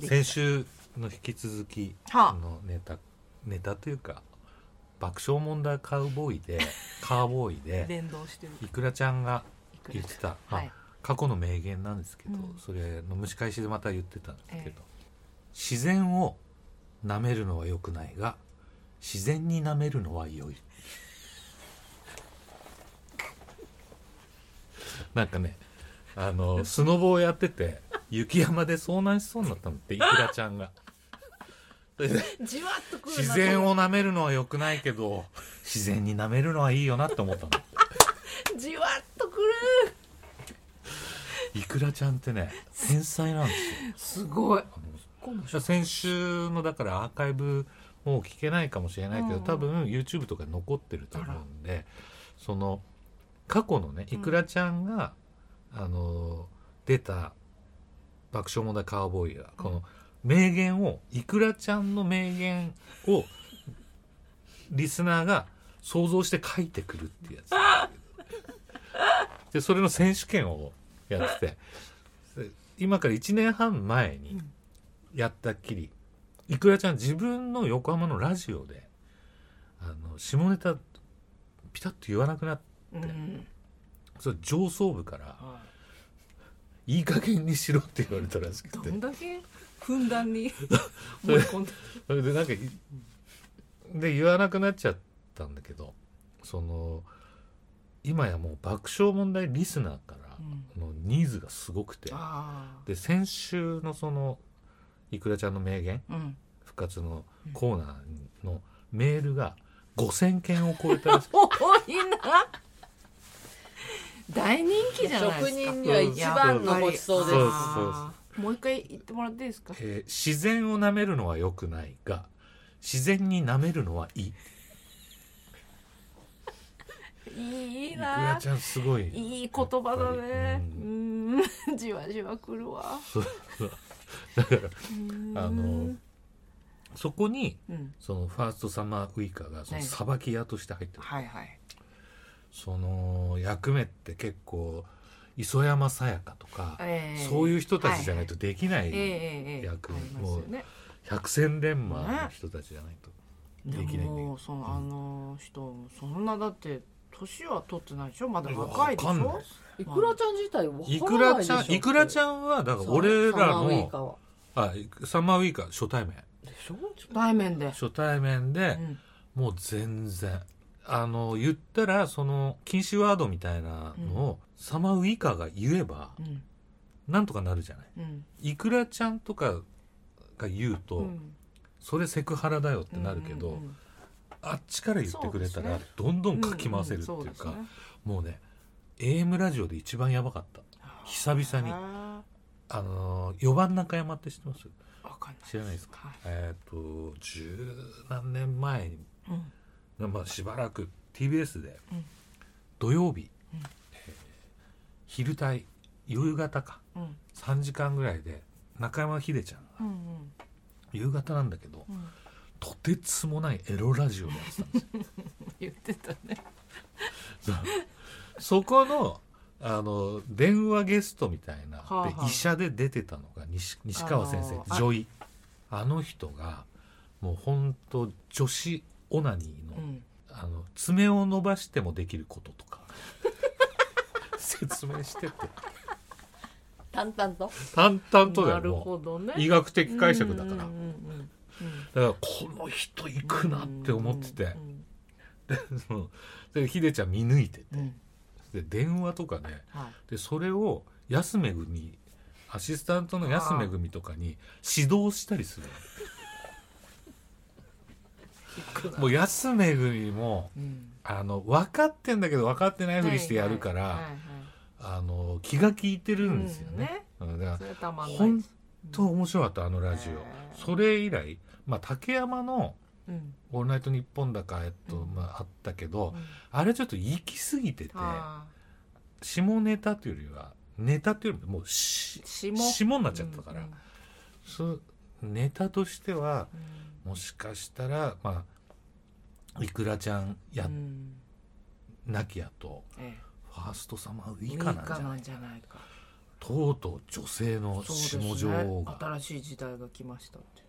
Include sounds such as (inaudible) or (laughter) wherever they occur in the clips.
先週の引き続きはあ。のネタネタというか爆笑問題カウボーイで (laughs) カーボーイで連動してる。いくらちゃんが言ってた、まあはい。過去の名言なんですけど、うん。それの蒸し返しでまた言ってたんですけど、ええ。自然を舐めるのは良くないが自然に舐めるのは良い。なんかねあのスノボをやってて雪山で遭難しそうになったのっていくらちゃんが。(laughs) じわっとくるな自然を舐めるのは良くないけど自然に舐めるのはいいよなって思ったの。(laughs) じわっとくる。いくらちゃんってね天才なんですよ。すごい。先週のだからアーカイブもう聞けないかもしれないけど、うん。多分 YouTube とかに残ってると思うんでその過去のねいくらちゃんが、あの出た爆笑問題カーボーイがこの名言をいくらちゃんの名言をリスナーが想像して書いてくるっていうやつ。でそれの選手権をやっててで今から1年半前にうんやったっきりいくらちゃん自分の横浜のラジオであの下ネタピタッと言わなくなってうん。それ上層部からはいい加減にしろって言われたらしくて。どんだけふんだんに (laughs) それそれでなんかいで言わなくなっちゃったんだけどその今やもう爆笑問題リスナーからのニーズがすごくて。あで先週のそのいくらちゃんの名言あうん。復活のコーナーのメールが5,000件を超えたらしくて (laughs) 多いな大人気じゃないですか。職人には一番のごちそうです。そうそうあーもう一回言ってもらっていいですか？えー自然を舐めるのは良くないが自然に舐めるのはいい。いいいくらなちゃんすごい。いい言葉だね。ううん。じわじわくるわ。だからうん。あのそこにうん。そのファーストサマーウイカがそのはい。さばき屋として入ってる、はいはいその役目って結構磯山さやかとか、ええ。そういう人たちじゃないとできない、役ありますよね。百戦錬磨の人たちじゃないとでできないんだもけそのあの人そんなだって年は取ってないでしょ？まだ若いでしょ？い。くらちゃん自体わいくからないでしょ？らちゃんいくらちゃんはだから俺らサマーウイのあサマーウイカ初対面。でしょ？対面で。初対面でう、ん。もう全然あの言ったらその禁止ワードみたいなのを、サマーウイカが言えばうん。なんとかなるじゃない。うん。いくらちゃんとかが言うと、うん。それセクハラだよってなるけど、うんうんあっちから言ってくれたらどんどんかき回せるっていうか、もうね AM ラジオで一番やばかった。久々に。ああの4番中山って知ってます？知らないですか、はい。えっ、と十何年前に、うんまあ、しばらく TBS でうん。土曜日、うん。えー昼帯夕方かうん。3時間ぐらいで中山秀ちゃんがうんうん。夕方なんだけどうん。とてつもないエロラジオをやってたんですよ。(laughs) 言ってたね。(laughs) そこのあの電話ゲストみたいな、はあはあ。で医者で出てたのが西西川先生女医あの人がもう本当女子オナニーの,、うん。あの爪を伸ばしてもできることとか。(laughs) 説明してて。淡々と？淡々とだなるほどね。う。医学的解釈だから、うんうんうんうんだからこの人行くなって思ってて、でそので秀ちゃん見抜いてて。うんうん。で電話とかね。はい。でそれを安めぐみアシスタントの安めぐみとかに指導したりするのもう安めぐみもうん。あの分かってんだけど分かってないふりしてやるから、はいはいはいあの気が利いてるんですよね。うんだかそれたまんない。ら本当面白かったあのラジオ。それ以来、まあ、竹山のうん「オールナイトニッポン」だか、えっとうん。まあ、あったけど、うん。あれちょっと行き過ぎててあ下ネタというよりはネタというよりももうしー下？下になっちゃったから、うんネタとしてはうんもしかしたらまあいくらちゃんや、うん。なきやとええ。ファーストサマーウいいイカなんじゃないか。なんじゃないか。とうとう女性の下女王ね。が新しい時代が来ましたって。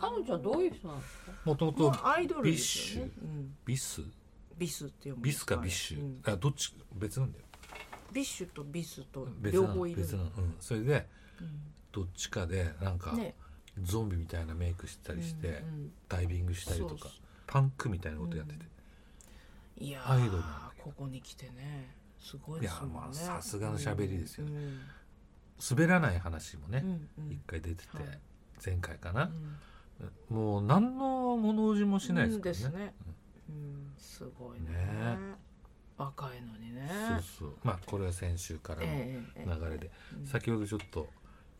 彼女はどういう人なんですか？もともともうアイドルですよね。ビッシうん、ビス？ビスって読むんビスかかビッシュ、うんあどっち？別なんだよ。ビッシュとビスと両方いる。別なの、うん、それでうん。どっちかでなんかねゾンビみたいなメイクしたりして、うんうん。ダイビングしたりとかパンクみたいなことやってて、いやアイドルここに来てねすごいいやですもんね。まあさすがの喋りですよね。うん滑らない話もね一回出てて、はい前回かな。う、ん。もう何の物おじもしないですね,、ですね。うん。すごいね。ね。若いのにね。そうそう。まあこれは先週からの流れで、うん。先ほどちょっと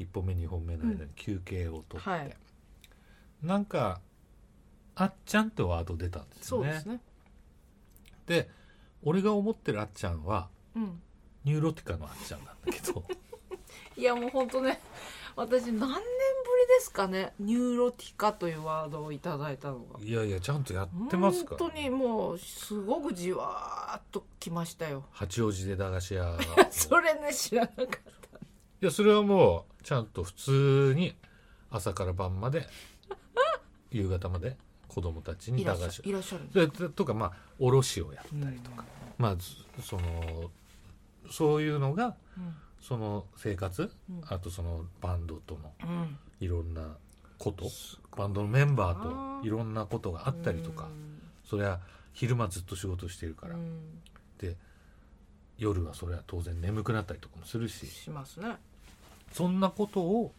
1本目2本目の間に休憩を取って、はい。なんか「あっちゃん」ってワード出たんですよね。そうですね。で俺が思ってるあっちゃんはうん。ニューロティカのあっちゃんなんだけど。(laughs) いやもう本当ね私何年ぶりですかねニューロティカというワードをいただいたのが。いやいやちゃんとやってますから、本当にもうすごくじわーっときましたよ。八王子で駄菓子屋。(laughs) それね知らなかったいやそれはもうちゃんと普通に朝から晩まで (laughs) 夕方まで子供たちに駄菓子いらっしゃるんでとかまあ卸をやったりとか、まあずそのそういうのがうん。その生活、うん。あとそのバンドとのうん。いろんなことバンドのメンバーといろんなことがあったりとか、それは昼間ずっと仕事してるから、うん。で夜はそれは当然眠くなったりとかもするし。しますねそんなことを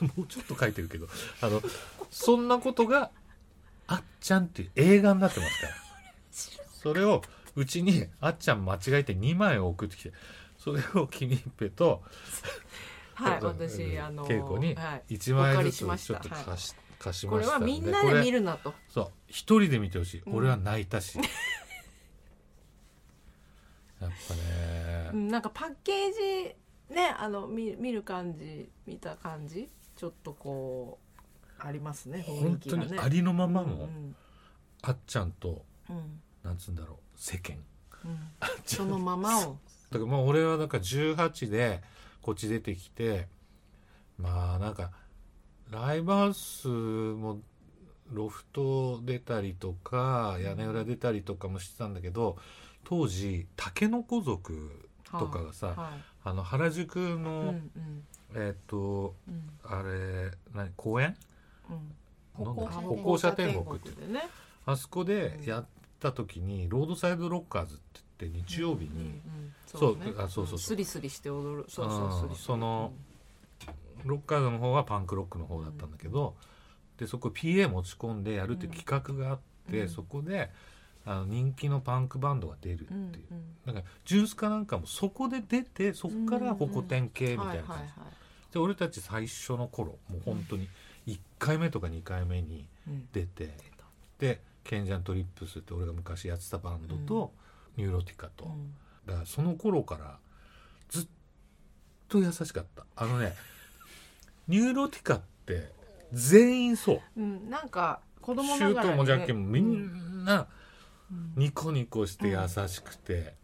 もうちょっと書いてるけどあのそんなことが「あっちゃん」っていう映画になってますから。それをうちにあっちゃん間違えて2枚送ってきてそれを君一平とはい私あの稽古にはい1お借枚ずつちょっと貸し,、貸しこれました。んではみんなで見るなと。これそう一人で見てほしい、うん。俺は泣いたし。(laughs) やっぱね、うんなんかパッケージねあの見見る感じ見た感じちょっとこうありますね本当にありのままのうんあっちゃんとうん。うんなんつうんだろう世間。うん。そのままを。(laughs) だからもう俺はだから18でこっち出てきてまあなんかライブハウスもロフト出たりとか屋根裏出たりとかもしてたんだけど当時タケノコ族とかがさ、はあの原宿いうんうの、ん。えっ、とうん。あれ何公園？うん。歩歩行者天国って。でね。あそこでやった時にロードサイドロッカーズって言って日曜日に、うんうんそうね。あそうそうそう。スリスリして踊る。そうそううん。スリスリ。そのロッカーズの方はパンクロックの方だったんだけど、でそこ PA 持ち込んでやるっていう企画があって、うん。そこであの人気のパンクバンドが出るっていう、うんうん。だからジュースかなんかもそこで出てそこからホコ天系みたいな感じ、で俺たち最初の頃もう本当に1回目とか2回目にうん。出て、でケンジャントリップスって俺が昔やってたバンドと、ニューロティカと、うん。だからその頃からずっと優しかった。あのね (laughs) ニューロティカって全員そう。うん。なんか子供シながらにね。ュートもジャッキもみうんんなうんニコニコして優しくて、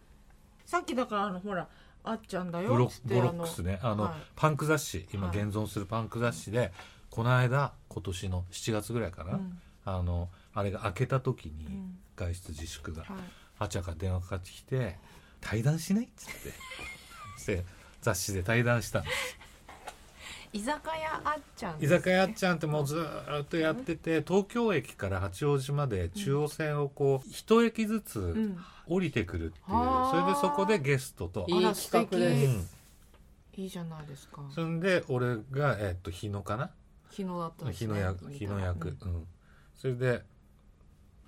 さっきだからあのほらあっちゃんだブロよっつってボロックスね。あの、はい。パンク雑誌今はい。現存するパンク雑誌で、この間今年の7月ぐらいかな、うん。あのあれが開けた時にうん。外出自粛が、はい。あちゃから電話かかってきて「対談しない?」っつって。(laughs) で雑誌で対談したの居酒屋あっちゃん居酒屋あっちゃんってもうずーっとやってて東京駅から八王子まで中央線をこう一駅ずつうん。降りてくるっていう、はあ。それでそこでゲストと、いい企画うです。ん、いいじゃないですか。そんで俺が、えっと日野かな？日野だったんですね。日野役日野役、うん。それで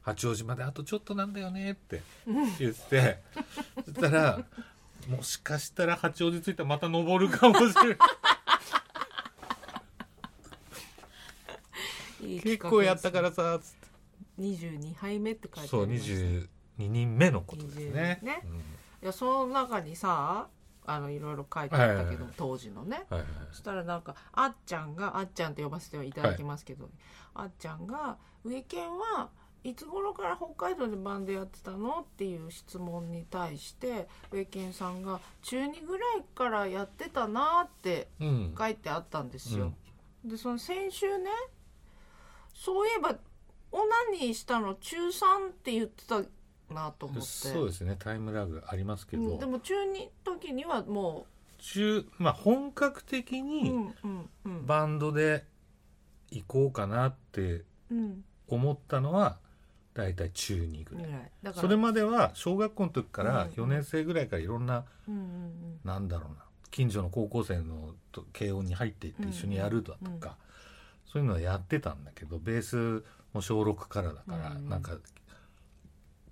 八王子まであとちょっとなんだよねって言って。そしたらもしかしたら八王子着いたらまた登るかもしれないうんいい結構やったからさつって。22杯目って書いてあそうりました。22人目のことですね。22ね。うん。いやその中にさあのいろいろ書いてあったけど、当時のね。はいはいそしたらなんかあっちゃんがあっちゃんって呼ばせていただきますけど、あっちゃんが上健はいつ頃から北海道でバンドやってたの？っていう質問に対してウケンさんが中2ぐらいからやってたなってうん。書いてあったんですよ。でその先週ねそういえばオナニーしたの中3って言ってたなと思って。そうですねタイムラグありますけど、うんでも中2時にはも中まあ本格的う、うにバンドで行こうかなってうん。思ったのはだいたい中2ぐぐらい、らい。だから。それまでは小学校の時からうん4年生ぐらいからいろんな、うんうんなんだろうな近所の高校生のと軽音に入っていって一緒にやるだとか、そういうのはやってたんだけどベースも小6からだから、うんなんか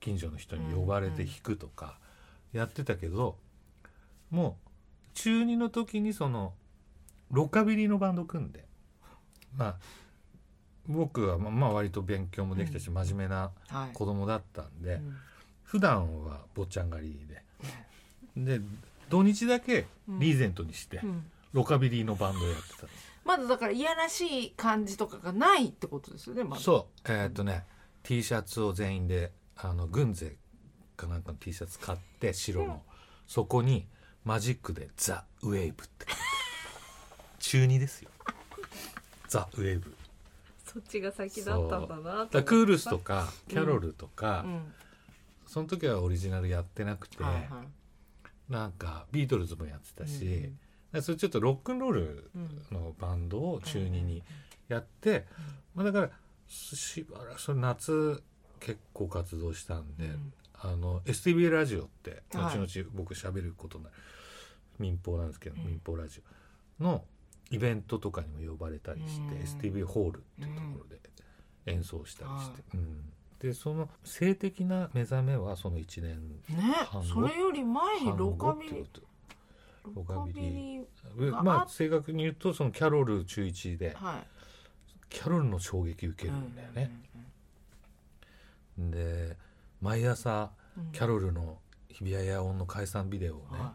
近所の人に呼ばれて弾くとかやってたけど、もう中2の時にそのロカビリーのバンド組んでまあ僕はまあまあ割と勉強もできたし、真面目なうんはい。子供だったんで、うん。普段は坊ちゃん狩りでで土日だけリーゼントにして、うん。ロカビリーのバンドをやってたんですまだだからいやらしい感じとかがないってことですよねまだ。そう。えーっとね T シャツを全員であの軍勢かなんかの T シャツ買って白の、そこにマジックで「ザ・ウェーブ」って書いて (laughs) 中2ですよ。ザ・ウェーブ。そっちが先だったんだなだからクールスとかキャロルとか、うんその時はオリジナルやってなくて、はいはい。なんかビートルズもやってたし、うんそれちょっとロックンロールうん。のバンドを中2にやって、まあ、だからしばらくそれ夏結構活動したんで、うん。あの STB ラジオってはい。後々僕喋ることになる、民放なんですけど、うん。民放ラジオのイベントとかにも呼ばれたりして、うん。STB ホールっていうところで演奏したりして、はうん。でその性的な目覚めはその1年ね。半後。それより前にロカビリ半後ってことロカビリあえまあ正確に言うとそのキャロル中1ではい。キャロルの衝撃受けるんだよね、で毎朝うんうん。うん。キャロルの日比谷野音の解散ビデオをね、は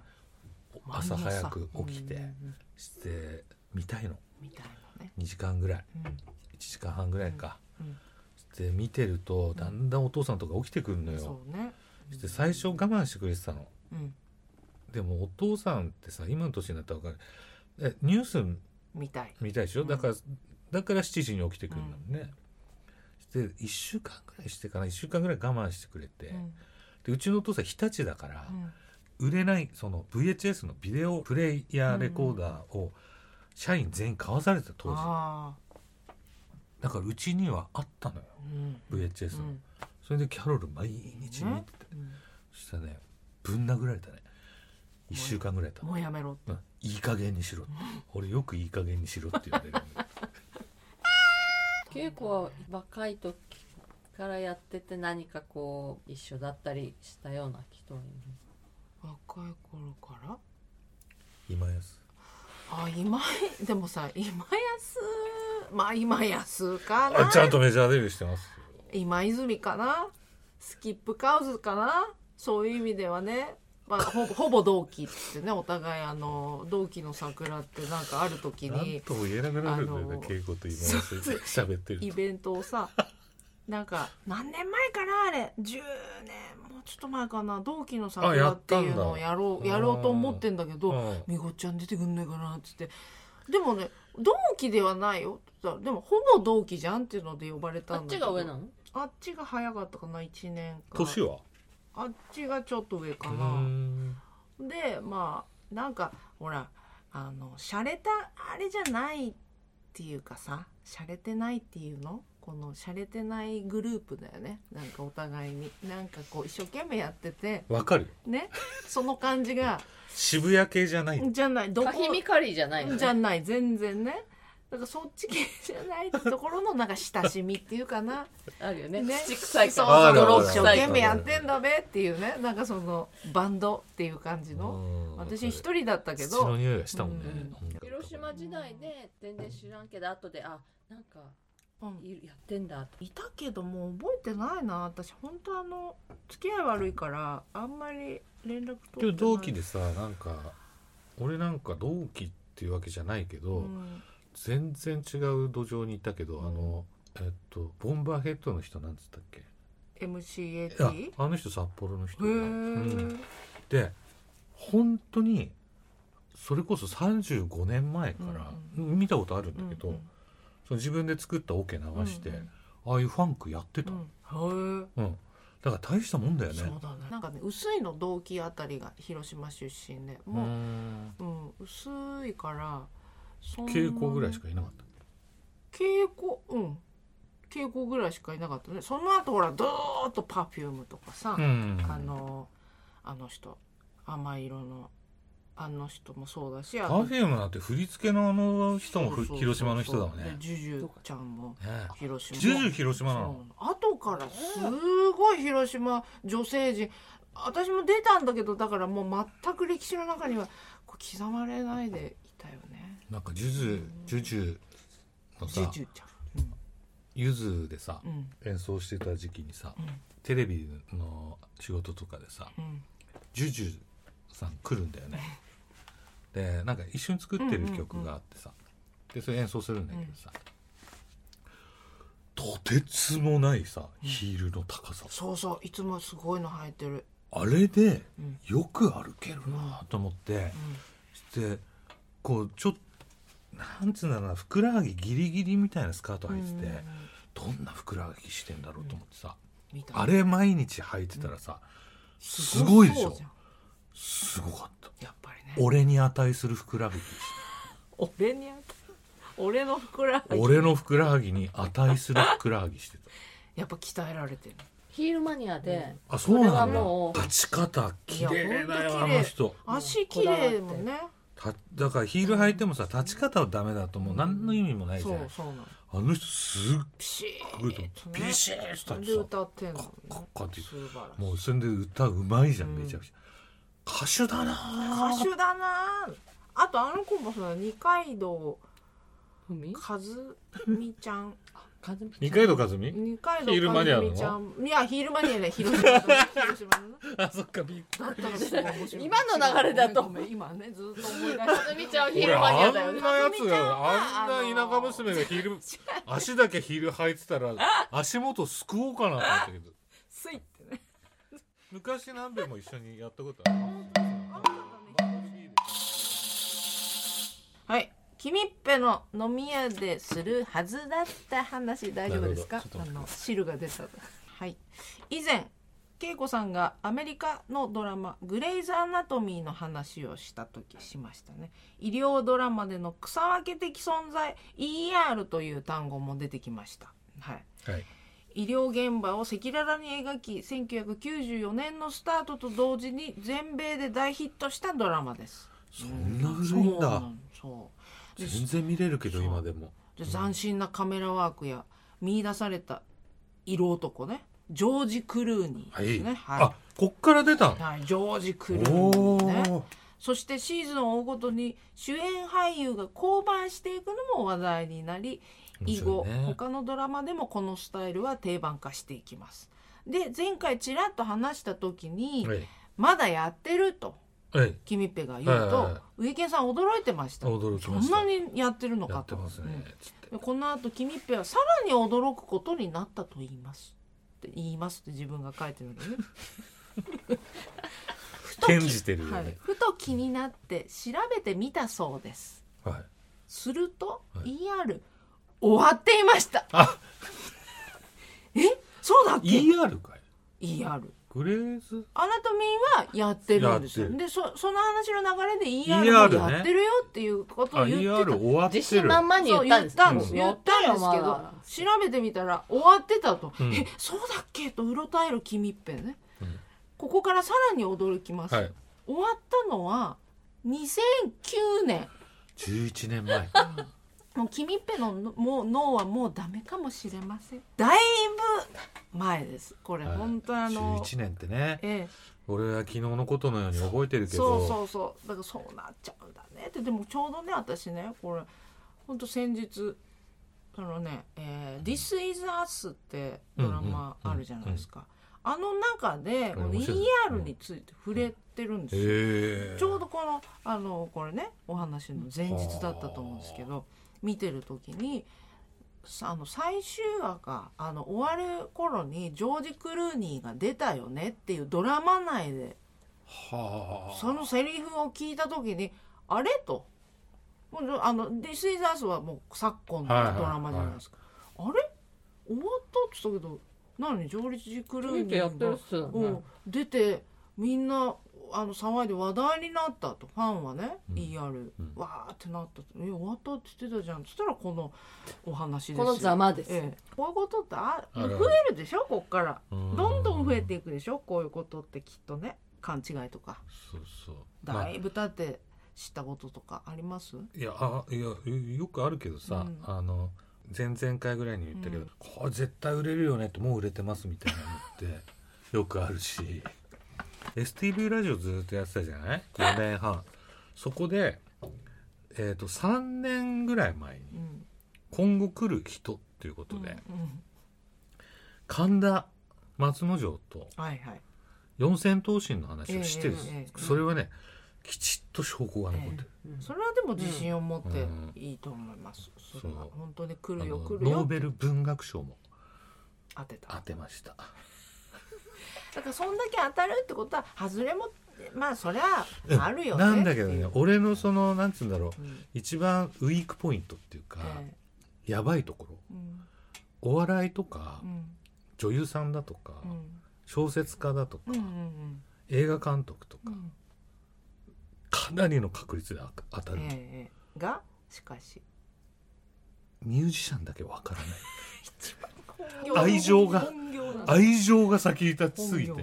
朝早く起きてうんうんうんして見たいの。みたいなね。2時間ぐらい。うん。1時間半ぐらいか、うん。で見てるとだんだんお父さんとか起きてくるのよ、そうね。で最初我慢してくれてたの。うんでもお父さんってさ今の年になったら分かる。えニュースみたい。見たいでしょ、うん。だからだから7時に起きてくるんだもん。ね、で1週間ぐらいしてかな？1週間ぐらい我慢してくれて、うん。でうちのお父さん日立だからう、ん。売れないその VHS のビデオプレイヤーレコーダーを社員全員買わされてた当時。あだからうちにはあったのよ。VHS の、うん。それでキャロル毎日見てて、うん。そしたらねぶん殴られたね1週間ぐらい経もうやめろって。うん。いい加減にしろって。俺よくいい加減にしろって言われる。稽古は若い時からやってて何かこう一緒だったりしたような人はいる？若い頃から？今やすあ今井でもさ今安？まあ今安かなあちゃんとメジャーデビューしてます。よ今泉かな？スキップカウズかな？そういう意味ではね、まあ、ほぼ (laughs) ほぼ同期ってねお互いあの同期の桜ってなんかある時にとも言えなくなるんだよねと今喋ってると。イベントをさなんか何年前かなあれ。10年もうちょっと前かな同期のあ桜やっていうのをやろうやろうと思ってんだけどうん。みごちゃん出てくんないかなっつって。でもね同期ではないよ。でもほぼ同期じゃんっていうので呼ばれたあっちんだけど。が上なの？あっちが早かったかな1年か年は？あっちがちょっと上かな、ん。でまあなんかほらあの洒落たあれじゃないっていうかさ洒落てないっていうの？この洒落てないグループだよね。なんかお互いに。なんかこう一生懸命やってて。わかるよ。ね？その感じが。(laughs) 渋谷系じゃないじゃない。どこ？カヒミカリーじゃないの、ね、じゃない。全然ねだからそっち系じゃないところのなんか親しみっていうかな。あるよね。ね。土臭い一生懸命やってんだべっていうね。なんかそのバンドっていう感じの。うん。私一人だったけ土のど匂いがしたもんね。うん。うん。広島時代で全然知らんけど後であなんかうん。いやってんだっていたけどもう覚えてないな。私本当あの付き合い悪いからあんまり連絡取ってない。けど同期でさなんか俺なんか同期っていうわけじゃないけど、うん全然違う土壌にいたけど、あのえっとボンバーヘッドの人なんつったっけ？MCAT あの人札幌の人。うん。で本当にそれこそ35年前から、見たことあるんだけど、うんその自分で作ったオケ流して、うんうん。ああいうファンクやってた、ううんんへえだから大したもんだよね。そうだね。なんかね薄いの同期あたりが広島出身でうもう、ん。うん、薄いから稽古ぐらいしかいなかっ稽古？うん。稽古ぐらいしかいなかったね。その後ほらドーッとパフュームとかさ、た、うん、あのあの人。甘い色のあの人もそうだしあパフュームなんて振り付けのあの人も広島の人だもんね。でジュジュちゃんもね広島。ジュジュ広島なの？後からすごい広島女性陣。私も出たんだけどだからもう全く歴史の中には刻まれないでいたよねなんかジュジュジュジュのさジュジュちゃゆずでさ演奏してた時期にさうん。テレビの仕事とかでさうん。ジュジュさん来るんだよね。(laughs) でなんか一緒に作ってる曲があってさでそれ演奏するんだけどさとてつもないさヒールの高さ。そうそういつもすごいの履いてる。あれでうん。よく歩けるなと思ってでこうちょっとなんつうんだろうなふくらはぎギリギリみたいなスカート履いててどんなふくらはぎしてんだろうと思ってさあれ毎日履いてたらさすすごいでしょ。すごかった。やっぱりね。俺に値するふくらはぎ俺に俺のふくらはぎ。俺のふくらはぎに値するふくらはぎしてやっぱ鍛えられてる。ヒールマニアで、たあそうなんそれはもう。だ立ち方綺麗だよあの人。足綺麗もんねただからヒール履いてもさ立ち方はダメだともう。何の意味もないじゃないそうそうなの。あの人すっピシごいとね。ビシッとで歌ってんの。かかかって素晴らしい。もうそれで歌うまいじゃんうん。めちゃくちゃ。歌手だな歌手だなあとあの子もさ二階堂ふみ？和美ちゃんかずみ二階堂和美？二階堂ヒールマニアなの和美ちゃん。いやヒールマニアね広島の広島の。ね (laughs) あそっかびっ今の流れだと。今ねずっと思い出かしてずみちゃんはヒー俺ルマニアあんなだよね。やつかずみちゃんはがあんな田舎娘がヒール足だけヒール履いてたら足元すくおうかなと思ったけど。(laughs) スイってね。昔何べも一緒にやったことある君っぺの飲み屋でするはずだった話大丈夫ですか？あの汁が出た。はい。以前恵子さんがアメリカのドラマ「グレイズ・アナトミー」の話をした時しましたね。医療ドラマでの草分け的存在 ER という単語も出てきました。はい。はい。医療現場を赤裸々に描き1994年のスタートと同時に全米で大ヒットしたドラマです。そんな古いんだ。そうなのそう。で全然見れるけど今でも。で斬新なカメラワークや見出された色男ね。ジョージ・クルーニーはい。ですねあこっから出たのはい、ジョージ・クルーニおーね。おそしてシーズンを追うごとに主演俳優が降板していくのも話題になり以後、ね。他のドラマでもこのスタイルは定番化していきます。で前回ちらっと話した時に、はい。まだやってると。はいキミッペが言うと、植木さん驚いてました。驚きました。そんなにやってるのやかと。ってますね。うん。つっこの後キミッペはさらに驚くことになったと言いますって言いますって自分が書いてるんだね。(laughs) ふとき転じてるよね。はい、ふと気になって調べてみたそうです。はい。すると、はい。ER 終わっていました。あ。え？そうだっけ？ER かい。ER グレーズ？アナトミーはやってるんですよ。でそその話の流れで ER ER もやってるよっていうことをあ言ってた、ER 終わってる。自信満々に言ったんです言ったんです言ったんですけど調べてみたら終わってたと、うん。えそうだっけとうろたえる君っぺね、うん。ここからさらに驚きます、はい。終わったのは2009年。11年前もう君っぺののもう脳はもうダメかもしれません。だいぶ前です。これ、はい。本当あの11年ってね。ええ。俺は昨日のことのように覚えてるけど。そうそうそう。だからそうなっちゃうんだね。ってでもちょうどね私ねこれ本当先日あのね「えー This is Us」ってドラマあるじゃないですか、あの中でこの ER について触れてるんですよ、へえちょうどこのあのこれねお話の前日だったと思うんですけど見てる時にさあの最終話があの終わる頃にジョージ・クルーニーが出たよねっていうドラマ内ではあ。そのセリフを聞いた時にあれ？と。もうあの「This is Us」はもう昨今のドラマじゃないですか、あれ？終わったって言ったけど何？ジョージ・クルーニーが出てみんなあの騒いで話題になったとファンはね、うん。ER、うん。わーってなったとえ終わったって言ってたじゃんそしたらこのお話ですこのざまです、ええ、こういうことってあ増えるでしょ？こっから。うん。どんどん増えていくでしょ？こういうことってきっとね勘違いとか。そうそう。まあだいぶ経って知ったこととかあります、いやあいやよくあるけどさ、うん。あの前々回ぐらいに言ったけど、うん。これ絶対売れるよねってもう売れてますみたいなのってよくあるし STV ラジオずっとやってたじゃない？4年半そこで、えー、と3年ぐらい前にうん。今後来る人っていうことで、うんうん。神田松之丞とはいはい。四千頭身の話をしてです、ええええ。ええそれはねきちっと証拠が残ってる、うん。それはでも自信を持ってうん。いいと思います、それは本当に来るよ来るよノーベル文学賞も当てた。当てましただからそんだけ当たるってことは外れもまあそりゃあるよね。なんだけどね俺のそのなんつうんだろううん。一番ウィークポイントっていうか、えやばいところえうん。お笑いとか、うん。女優さんだとか、うん。小説家だとか、うんうん映画監督とか、うん。かなりの確率で当たる、ええええ。がしかし。ミュージシャンだけわからない。(laughs) 本愛情が愛情が先に立ちすぎて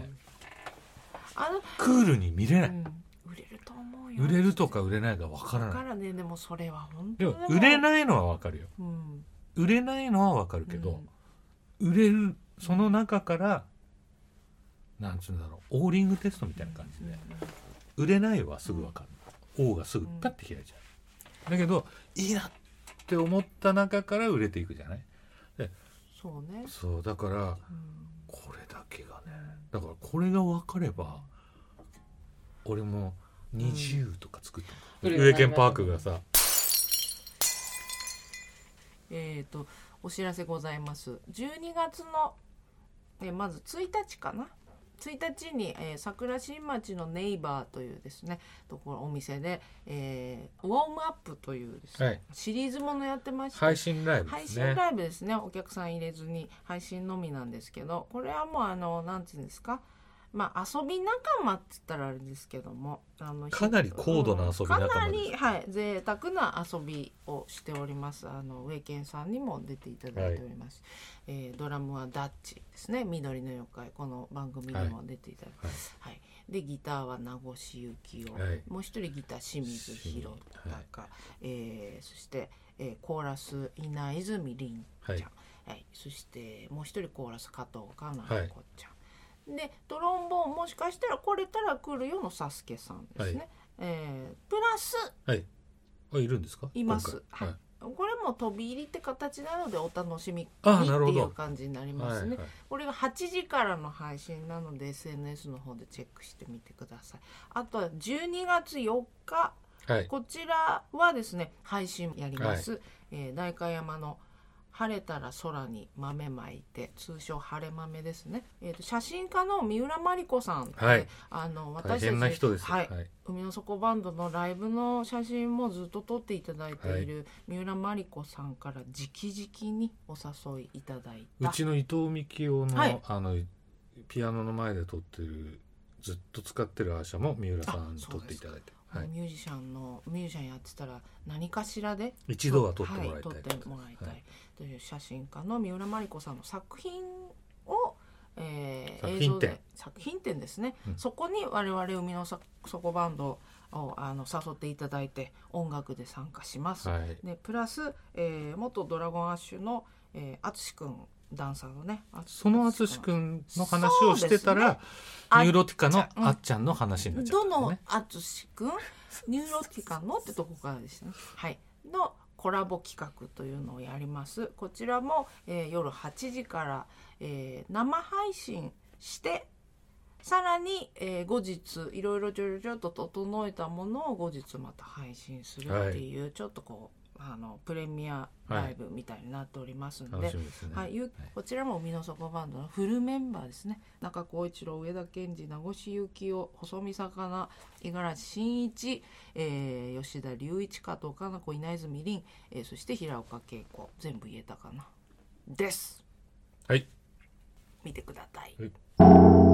クールに見れない、うん。売れると思うよ。売れるとか売れないかわからない。だからね。でもそれは本で当も売れい、ないのはわかるよ。うん、売れないのはわかるけど、売れるその中からなんつうんだろうオーリングテストみたいな感じで、売れないはすぐわかる、王がすぐパッて開いちゃう。だけどいいなって思った中から売れていくじゃない？そうね、そうだからうん。これだけがねだからこれが分かれば俺も20とか作ったの、うん。上健パークがさ。えー、とお知らせございます。12月の、えーまず1日かな1日に、えー桜新町のネイバーというですねところお店で、えーウォームアップというですね、はい。シリーズものやってまして、配信ライブ配ですね。信ライブですね。お客さん入れずに配信のみなんですけどこれはもうあのなんていうんですかまあ遊び仲間って言ったらあれですけどもあのかなり高度な遊び仲間です。かなりはい贅沢な遊びをしております。あの上健さんにも出ていただいております、えードラムはダッチですね。緑の妖怪。この番組にも出ていただいて、はい。でギターは名越幸男、はい。もう一人ギター清水宏隆、えーそして、えーコーラス稲泉凛ちゃん、はい。はい。そしてもう一人コーラス加藤かな子ちゃん、でドロンボーンもしかしたら来れたら来るよのサスケさんですね、はい。えープラスはい。あいるんですか？います。はい。これも飛び入りって形なのでお楽しみっていう感じになりますね、はいはい。これが8時からの配信なので SNS の方でチェックしてみてください。あとは12月4日。はい。こちらはですね配信やります、えー代官山の晴れたら空に豆まいて通称晴れ豆ですね、えー、と写真家の三浦真理子さんって、はい。あの大私たち変な人ですはい。はい。海の底バンドのライブの写真もずっと撮っていただいている三浦真理子さんから直々にお誘いいただいうたちの伊藤美紀夫の,、はい。あのピアノの前で撮ってるずっと使ってるアーシャも三浦さんに撮っていただいて、はい、ミュージシャンのミュージシャンやってたら何かしらで一度は撮ってもらいたいは撮ってもらいたい、はい。という写真家の三浦真理子さんの作品を、えー作品展。映像で作品展ですね、うん。そこに我々海の底バンドをあの誘っていただいて音楽で参加します、はい。でプラス、えー元ドラゴンアッシュのえー淳、くんダンサーのねその淳くんの話をしてたら、あニューロティカのうん。あっちゃんの話になっちゃっどのたんだね。淳くんニューロティカのってとこからですね。はい。のコラボ企画というのをやります。こちらも、えー夜8時から、えー生配信してさらに、えー後日いろいろちょちょちょっと整えたものを後日また配信するっていう、ちょっとこうあのプレミアライブみたいになっておりますので、楽しみですね。はい、ゆこちらも海の底バンドのフルメンバーですね。中浩一郎上田健二名越幸雄細見魚五十嵐真一、えー吉田隆一加藤かな子稲泉凛、えーそして平岡恵子。全部言えたかな。です。はい。見てください。はい